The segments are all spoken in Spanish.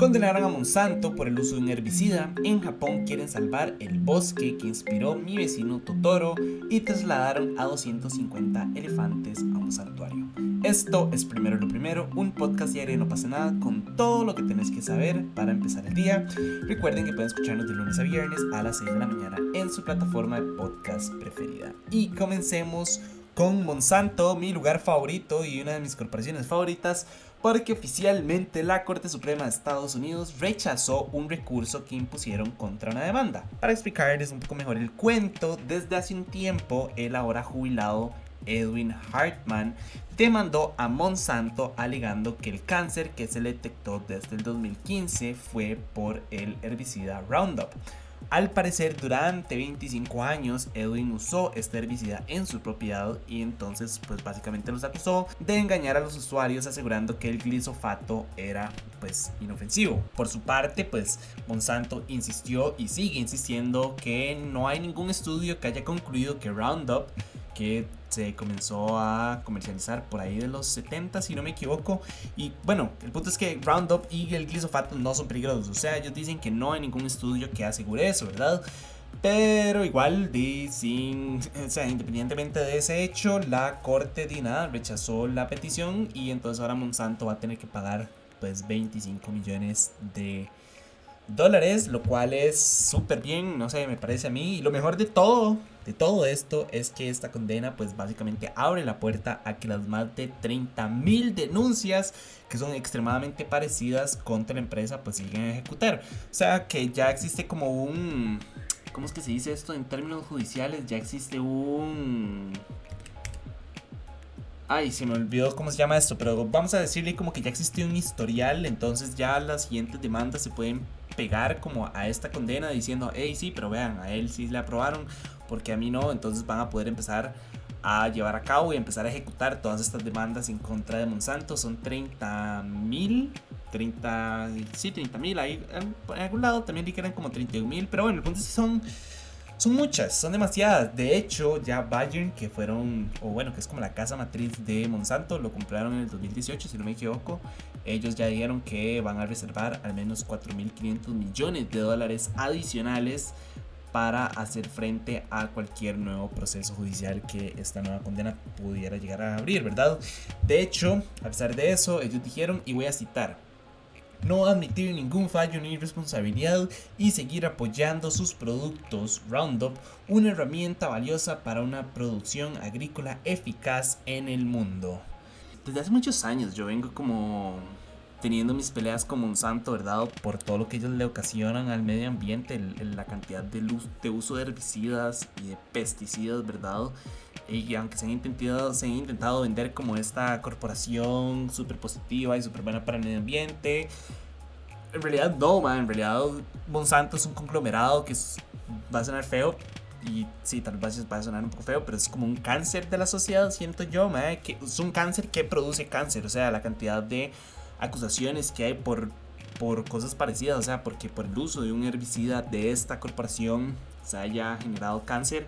Condenaron a Monsanto por el uso de un herbicida. En Japón quieren salvar el bosque que inspiró mi vecino Totoro y trasladaron a 250 elefantes a un santuario. Esto es Primero lo Primero, un podcast diario no pasa nada con todo lo que tenés que saber para empezar el día. Recuerden que pueden escucharnos de lunes a viernes a las 6 de la mañana en su plataforma de podcast preferida. Y comencemos con Monsanto, mi lugar favorito y una de mis corporaciones favoritas porque oficialmente la Corte Suprema de Estados Unidos rechazó un recurso que impusieron contra una demanda. Para explicarles un poco mejor el cuento, desde hace un tiempo el ahora jubilado Edwin Hartman demandó a Monsanto alegando que el cáncer que se le detectó desde el 2015 fue por el herbicida Roundup. Al parecer, durante 25 años, Edwin usó este herbicida en su propiedad y entonces, pues básicamente los acusó de engañar a los usuarios asegurando que el glisofato era, pues, inofensivo. Por su parte, pues, Monsanto insistió y sigue insistiendo que no hay ningún estudio que haya concluido que Roundup que se comenzó a comercializar por ahí de los 70 si no me equivoco. Y bueno el punto es que Roundup y el glisofato no son peligrosos. O sea ellos dicen que no hay ningún estudio que asegure eso verdad pero igual, sin, o sea, independientemente de ese hecho, la corte de nada rechazó la petición y entonces ahora Monsanto va a tener que pagar pues 25 millones de dólares, lo cual es súper bien, no sé, me parece a mí. Y lo mejor de todo, de todo esto, es que esta condena pues básicamente abre la puerta a que las más de 30 mil denuncias que son extremadamente parecidas contra la empresa pues siguen a ejecutar. O sea que ya existe como un... ¿Cómo es que se dice esto en términos judiciales? Ya existe un... Ay, se me olvidó cómo se llama esto, pero vamos a decirle como que ya existe un historial, entonces ya las siguientes demandas se pueden pegar como a esta condena diciendo, hey, sí, pero vean, a él sí le aprobaron, porque a mí no, entonces van a poder empezar a llevar a cabo y empezar a ejecutar todas estas demandas en contra de Monsanto. Son 30 mil, 30, sí, 30 mil, ahí en algún lado también di que eran como 31 mil, pero bueno, el punto es son son muchas, son demasiadas. De hecho, ya Bayern, que fueron, o bueno, que es como la casa matriz de Monsanto, lo compraron en el 2018, si no me equivoco. Ellos ya dijeron que van a reservar al menos 4.500 millones de dólares adicionales para hacer frente a cualquier nuevo proceso judicial que esta nueva condena pudiera llegar a abrir, ¿verdad? De hecho, a pesar de eso, ellos dijeron, y voy a citar, no admitir ningún fallo ni responsabilidad y seguir apoyando sus productos Roundup, una herramienta valiosa para una producción agrícola eficaz en el mundo. Desde hace muchos años yo vengo como teniendo mis peleas con Monsanto, ¿verdad? Por todo lo que ellos le ocasionan al medio ambiente, la cantidad de, luz, de uso de herbicidas y de pesticidas, ¿verdad? Y aunque se han intentado, se han intentado vender como esta corporación súper positiva y súper buena para el medio ambiente, en realidad no, man. En realidad Monsanto es un conglomerado que va a sonar feo. Y sí, tal vez va a sonar un poco feo, pero es como un cáncer de la sociedad, siento yo, man, que es un cáncer que produce cáncer. O sea, la cantidad de acusaciones que hay por, por cosas parecidas. O sea, porque por el uso de un herbicida de esta corporación se haya generado cáncer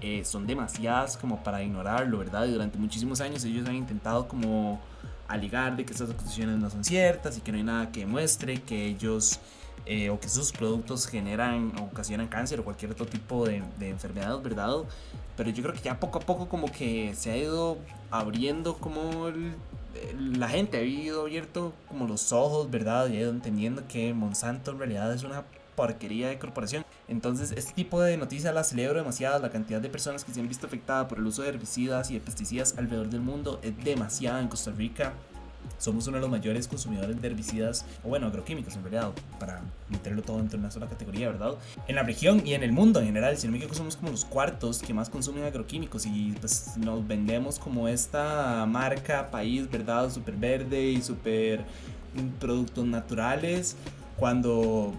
eh, son demasiadas como para ignorarlo, ¿verdad? Y durante muchísimos años ellos han intentado como alegar de que estas acusaciones no son ciertas y que no hay nada que demuestre que ellos eh, o que sus productos generan o ocasionan cáncer o cualquier otro tipo de, de enfermedad, ¿verdad? Pero yo creo que ya poco a poco como que se ha ido abriendo como la gente ha ido abierto como los ojos, ¿verdad? Y ha ido entendiendo que Monsanto en realidad es una porquería de corporación. Entonces, este tipo de noticias la celebro demasiado. La cantidad de personas que se han visto afectadas por el uso de herbicidas y de pesticidas alrededor del mundo es demasiada en Costa Rica. Somos uno de los mayores consumidores de herbicidas, o bueno, agroquímicos en realidad, para meterlo todo dentro de una sola categoría, ¿verdad? En la región y en el mundo en general, si no me equivoco, somos como los cuartos que más consumen agroquímicos y pues nos vendemos como esta marca, país, ¿verdad? Súper verde y súper productos naturales, cuando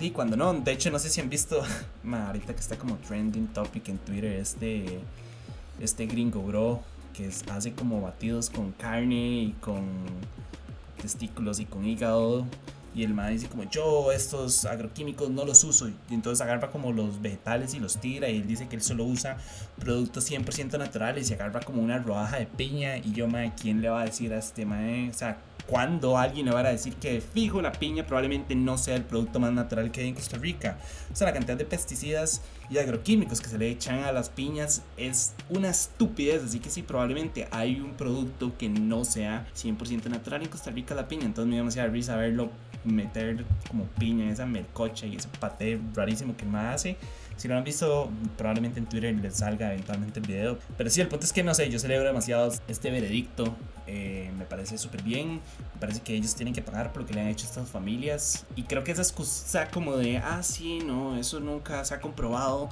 y cuando no, de hecho no sé si han visto, ahorita que está como trending topic en Twitter, este, este gringo bro que hace como batidos con carne y con testículos y con hígado. Y el man dice como yo estos agroquímicos no los uso. Y entonces agarra como los vegetales y los tira. Y él dice que él solo usa productos 100% naturales. Y agarra como una rodaja de piña. Y yo, man, ¿quién le va a decir a este man? O sea, cuando alguien le va a decir que fijo la piña probablemente no sea el producto más natural que hay en Costa Rica. O sea, la cantidad de pesticidas y agroquímicos que se le echan a las piñas es una estupidez. Así que sí, probablemente hay un producto que no sea 100% natural en Costa Rica la piña. Entonces me dio demasiada risa verlo meter como piña en esa mercocha y ese paté rarísimo que me hace. Si lo han visto, probablemente en Twitter les salga eventualmente el video. Pero sí, el punto es que no sé, yo celebro demasiado este veredicto. Eh, me parece súper bien. Me parece que ellos tienen que pagar por lo que le han hecho a estas familias. Y creo que esa excusa como de, ah, sí, no, eso nunca se ha comprobado.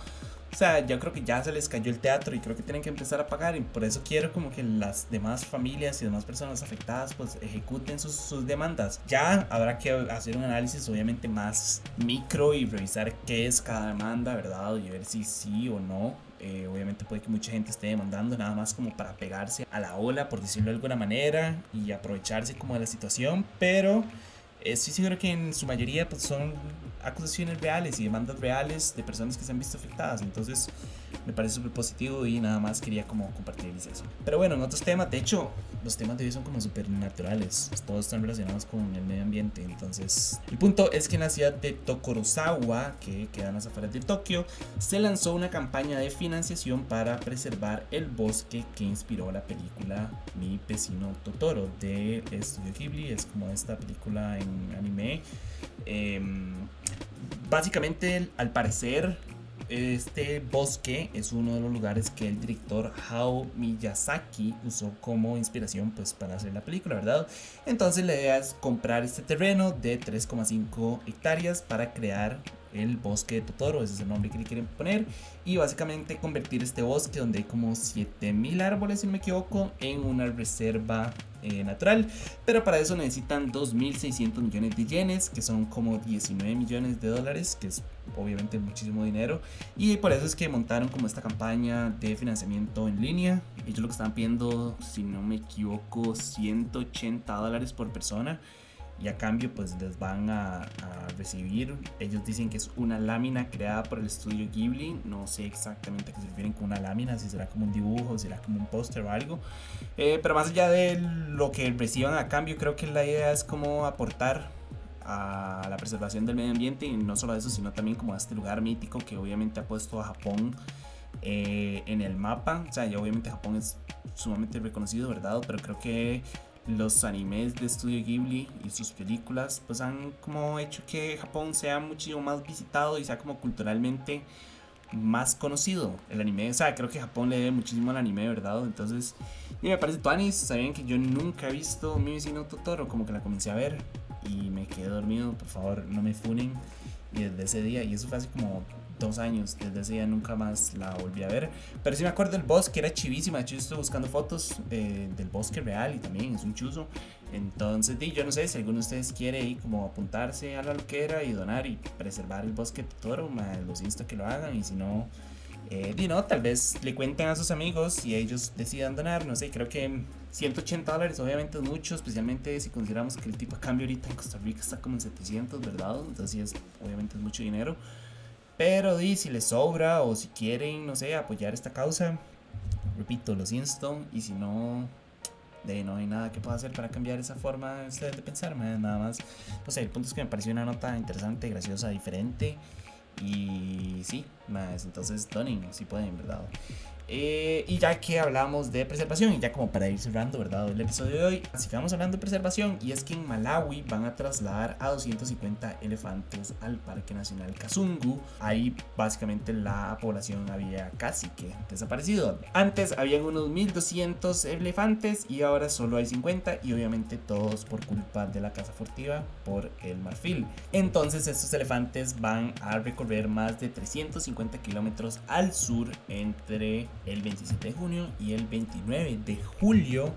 O sea, yo creo que ya se les cayó el teatro y creo que tienen que empezar a pagar y por eso quiero como que las demás familias y demás personas afectadas pues ejecuten sus, sus demandas. Ya habrá que hacer un análisis obviamente más micro y revisar qué es cada demanda, ¿verdad? Y ver si sí o no. Eh, obviamente puede que mucha gente esté demandando nada más como para pegarse a la ola, por decirlo de alguna manera, y aprovecharse como de la situación, pero eh, sí seguro que en su mayoría pues, son acusaciones reales y demandas reales de personas que se han visto afectadas. Entonces me parece súper positivo y nada más quería como compartirles eso. Pero bueno, en otros temas, de hecho, los temas de hoy son como súper naturales. Todos están relacionados con el medio ambiente. Entonces, el punto es que en la ciudad de Tokorozawa, que queda en las afueras de Tokio, se lanzó una campaña de financiación para preservar el bosque que inspiró la película Mi vecino Totoro de Studio Ghibli. Es como esta película en anime. Em, básicamente, al parecer, este bosque es uno de los lugares que el director Hao Miyazaki usó como inspiración pues para hacer la película, ¿verdad? Entonces la idea es comprar este terreno de 3,5 hectáreas para crear el bosque de Totoro, ese es el nombre que le quieren poner, y básicamente convertir este bosque donde hay como 7000 árboles, si no me equivoco, en una reserva eh, natural, pero para eso necesitan 2.600 millones de yenes, que son como 19 millones de dólares, que es obviamente muchísimo dinero, y por eso es que montaron como esta campaña de financiamiento en línea, ellos lo que están pidiendo, si no me equivoco, 180 dólares por persona, y a cambio pues les van a, recibir, ellos dicen que es una lámina creada por el estudio Ghibli, no sé exactamente a qué se refieren con una lámina, si será como un dibujo, será como un póster o algo, eh, pero más allá de lo que reciban a cambio, creo que la idea es como aportar a la preservación del medio ambiente y no solo eso, sino también como a este lugar mítico que obviamente ha puesto a Japón eh, en el mapa, o sea, ya obviamente Japón es sumamente reconocido, ¿verdad? Pero creo que los animes de Studio Ghibli y sus películas pues han como hecho que Japón sea muchísimo más visitado y sea como culturalmente más conocido el anime. O sea, creo que Japón le debe muchísimo al anime, ¿verdad? Entonces, y me parece tuanis. Saben que yo nunca he visto mi vecino Totoro, como que la comencé a ver y me quedé dormido. Por favor, no me funen. Y desde ese día, y eso fue hace como dos años. Desde ese día nunca más la volví a ver. Pero sí me acuerdo del bosque, era chivísima. De hecho, yo estoy buscando fotos eh, del bosque real y también es un chuzo. Entonces, yo no sé si alguno de ustedes quiere ir como apuntarse a la loquera y donar y preservar el bosque de Toro. los insto que lo hagan y si no. Eh, no, tal vez le cuenten a sus amigos y ellos decidan donar, no sé, creo que 180 dólares obviamente es mucho, especialmente si consideramos que el tipo de cambio ahorita en Costa Rica está como en 700, ¿verdad? Entonces obviamente es mucho dinero. Pero di, si les sobra o si quieren, no sé, apoyar esta causa, repito, los insto. Y si no, de no hay nada que pueda hacer para cambiar esa forma de pensar, nada más. No sé, el punto es que me pareció una nota interesante, graciosa, diferente. Y sí, más, entonces donen si pueden, ¿verdad? Eh, y ya que hablamos de preservación, y ya como para ir cerrando, ¿verdad? El episodio de hoy, sigamos hablando de preservación, y es que en Malawi van a trasladar a 250 elefantes al Parque Nacional Kazungu. Ahí básicamente la población había casi que desaparecido. Antes habían unos 1200 elefantes y ahora solo hay 50, y obviamente todos por culpa de la casa furtiva por el marfil. Entonces, estos elefantes van a recorrer más de 350 kilómetros al sur entre el 27 de junio y el 29 de julio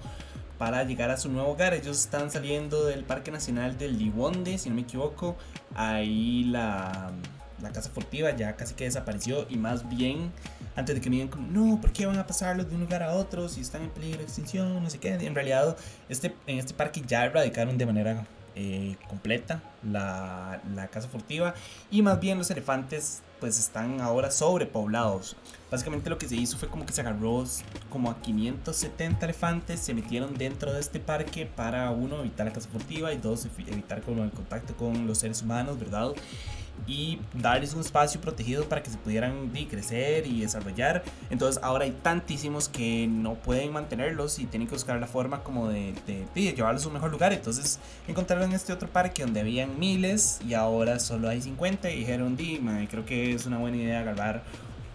para llegar a su nuevo hogar. Ellos están saliendo del Parque Nacional del Liwonde, si no me equivoco. Ahí la, la casa furtiva ya casi que desapareció y más bien antes de que me digan como, no, ¿por qué van a pasarlos de un lugar a otro si están en peligro de extinción? No sé qué. En realidad, este, en este parque ya erradicaron de manera eh, completa la, la casa furtiva y más bien los elefantes pues están ahora sobrepoblados. Básicamente lo que se hizo fue como que se agarró como a 570 elefantes, se metieron dentro de este parque para uno evitar la casa furtiva y dos evitar como el contacto con los seres humanos, ¿verdad? Y darles un espacio protegido para que se pudieran crecer y desarrollar. Entonces ahora hay tantísimos que no pueden mantenerlos y tienen que buscar la forma como de, llevarlos a un mejor lugar. Entonces encontraron este otro parque donde habían miles y ahora solo hay 50 y dijeron, di, creo que es una buena idea agarrar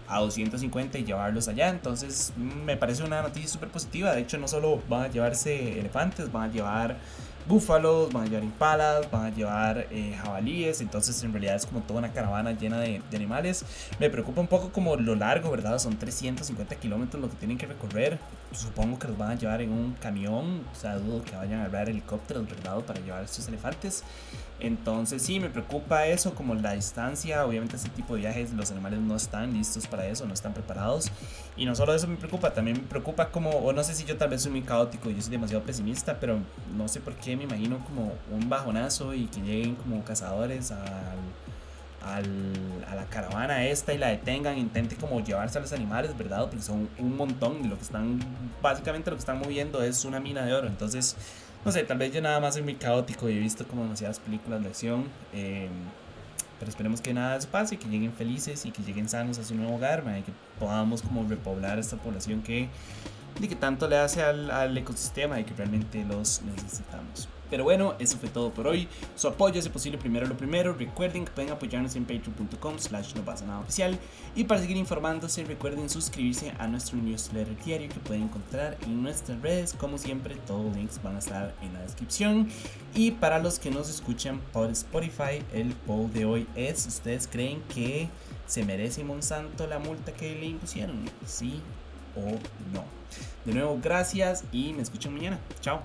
a 250 y llevarlos allá. Entonces me parece una noticia súper positiva. De hecho no solo van a llevarse elefantes, van a llevar búfalos, van a llevar impalas, van a llevar eh, jabalíes, entonces en realidad es como toda una caravana llena de, animales. Me preocupa un poco como lo largo, ¿verdad? Son 350 kilómetros lo que tienen que recorrer. Supongo que los van a llevar en un camión, o sea, dudo que vayan a hablar helicópteros, ¿verdad? Para llevar estos elefantes. Entonces sí, me preocupa eso, como la distancia, obviamente este tipo de viajes los animales no están listos para eso, no están preparados. Y no solo eso me preocupa, también me preocupa como, o no sé si yo tal vez soy muy caótico, yo soy demasiado pesimista, pero no sé por qué me imagino como un bajonazo y que lleguen como cazadores al, a la caravana esta y la detengan, intente como llevarse a los animales, ¿verdad? Porque son un montón lo que están, básicamente lo que están moviendo es una mina de oro, entonces no sé, tal vez yo nada más soy muy caótico y he visto como demasiadas películas de acción. Em, pero esperemos que nada de pase, que lleguen felices y que lleguen sanos a su nuevo hogar, y que podamos como repoblar esta población que, que tanto le hace al, al ecosistema y que realmente los necesitamos. Pero bueno, eso fue todo por hoy. Su apoyo es posible primero lo primero. Recuerden que pueden apoyarnos en patreon.com slash no pasa nada oficial. Y para seguir informándose, recuerden suscribirse a nuestro newsletter diario que pueden encontrar en nuestras redes. Como siempre, todos los links van a estar en la descripción. Y para los que nos escuchan por Spotify, el poll de hoy es, ¿ustedes creen que se merece Monsanto la multa que le impusieron? ¿Sí no? De nuevo, gracias y me escuchan mañana. Chao.